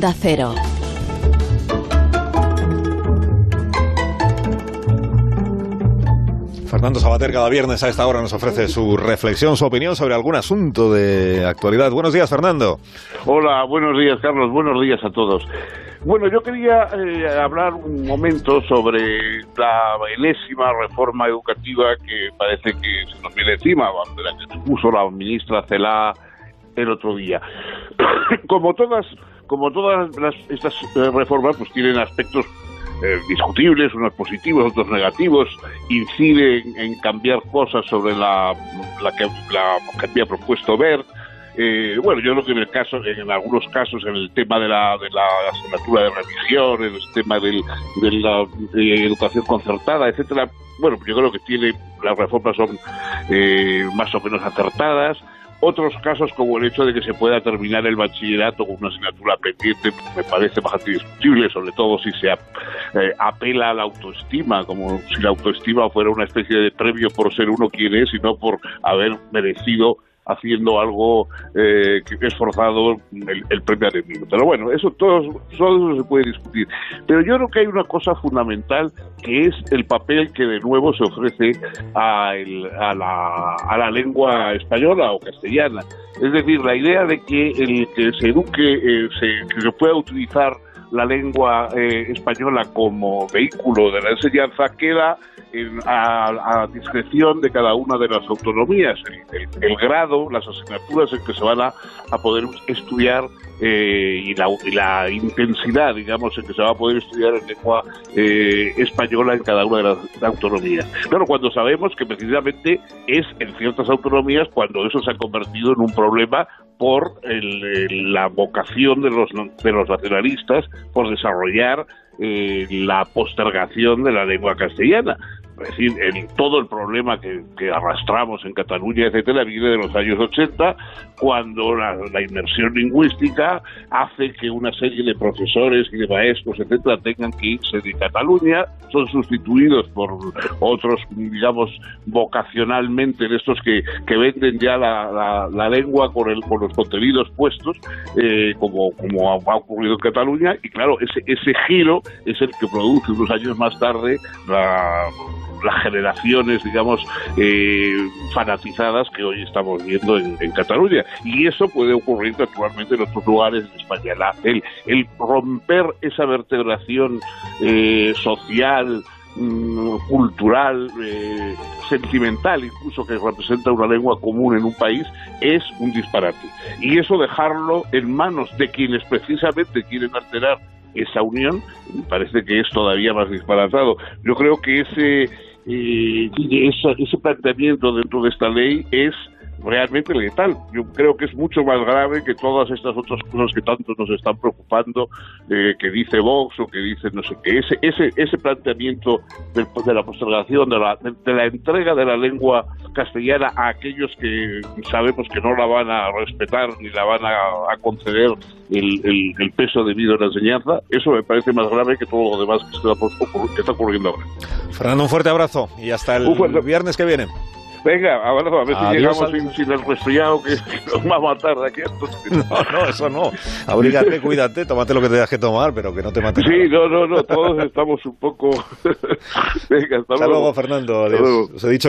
Da cero. Fernando Sabater cada viernes a esta hora nos ofrece su reflexión, su opinión sobre algún asunto de actualidad. Buenos días, Fernando. Hola, buenos días, Carlos. Buenos días a todos. Bueno, yo quería eh, hablar un momento sobre la enésima reforma educativa que parece que se nos viene encima, de la que puso la ministra Celá el otro día. como todas, como todas las, estas eh, reformas, pues tienen aspectos eh, discutibles, unos positivos, otros negativos, incide en, cambiar cosas sobre la, la, que, la que había propuesto ver. Eh, bueno, yo creo que en el caso, en algunos casos, en el tema de la, de la asignatura de religión, en el tema del, de la educación concertada, etcétera, bueno, yo creo que tiene las reformas son eh, más o menos acertadas otros casos, como el hecho de que se pueda terminar el bachillerato con una asignatura pendiente, me parece bastante discutible, sobre todo si se eh, apela a la autoestima, como si la autoestima fuera una especie de premio por ser uno quien es y no por haber merecido haciendo algo eh, que es forzado el, premio al enemigo. Pero bueno, eso todo, todo eso se puede discutir. Pero yo creo que hay una cosa fundamental que es el papel que de nuevo se ofrece a, a, la, a la lengua española o castellana. Es decir, la idea de que el que se eduque, eh, se, que se pueda utilizar la lengua eh, española como vehículo de la enseñanza queda a, discreción de cada una de las autonomías. El, grado, las asignaturas en que se van a, poder estudiar eh, y, la, intensidad, digamos, en que se va a poder estudiar en lengua eh, española en cada una de las autonomías. Claro, cuando sabemos que precisamente es en ciertas autonomías cuando eso se ha convertido en un problema por la vocación de los, de los nacionalistas por desarrollar eh, la postergación de la lengua castellana. Es decir, el, todo el problema que, arrastramos en Cataluña, etcétera, viene de los años 80, cuando la, inmersión lingüística hace que una serie de profesores y de maestros, etcétera, tengan que irse de Cataluña, son sustituidos por otros, digamos, vocacionalmente, de estos que, que venden ya la, lengua con, el, con los contenidos puestos, eh, como, como ha, ocurrido en Cataluña, y claro, ese, ese giro es el que produce unos años más tarde la las generaciones, digamos, eh, fanatizadas que hoy estamos viendo en, Cataluña. Y eso puede ocurrir naturalmente en otros lugares de España. el, romper esa vertebración eh, social, mm, cultural, eh, sentimental, incluso que representa una lengua común en un país, es un disparate. Y eso dejarlo en manos de quienes precisamente quieren alterar esa unión, parece que es todavía más disparatado. Yo creo que ese y ese planteamiento dentro de esta ley es realmente letal. Yo creo que es mucho más grave que todas estas otras cosas que tanto nos están preocupando, eh, que dice Vox o que dice no sé qué. Ese, ese, ese planteamiento de, la postergación, de la, de la entrega de la lengua castellana a aquellos que sabemos que no la van a respetar ni la van a, conceder el, el, peso debido a la enseñanza, eso me parece más grave que todo lo demás que está, que está ocurriendo ahora. Fernando, un fuerte abrazo y hasta el viernes que viene. Venga, abrazo, a ver si llegamos sin, el resfriado que, nos va a matar de aquí. No, no, eso no. Abrígate, cuídate, tómate lo que te dejes tomar, pero que no te mates. Sí, no, no, no, todos estamos un poco... Venga, hasta, hasta luego. Fernando. Adiós. Os he dicho que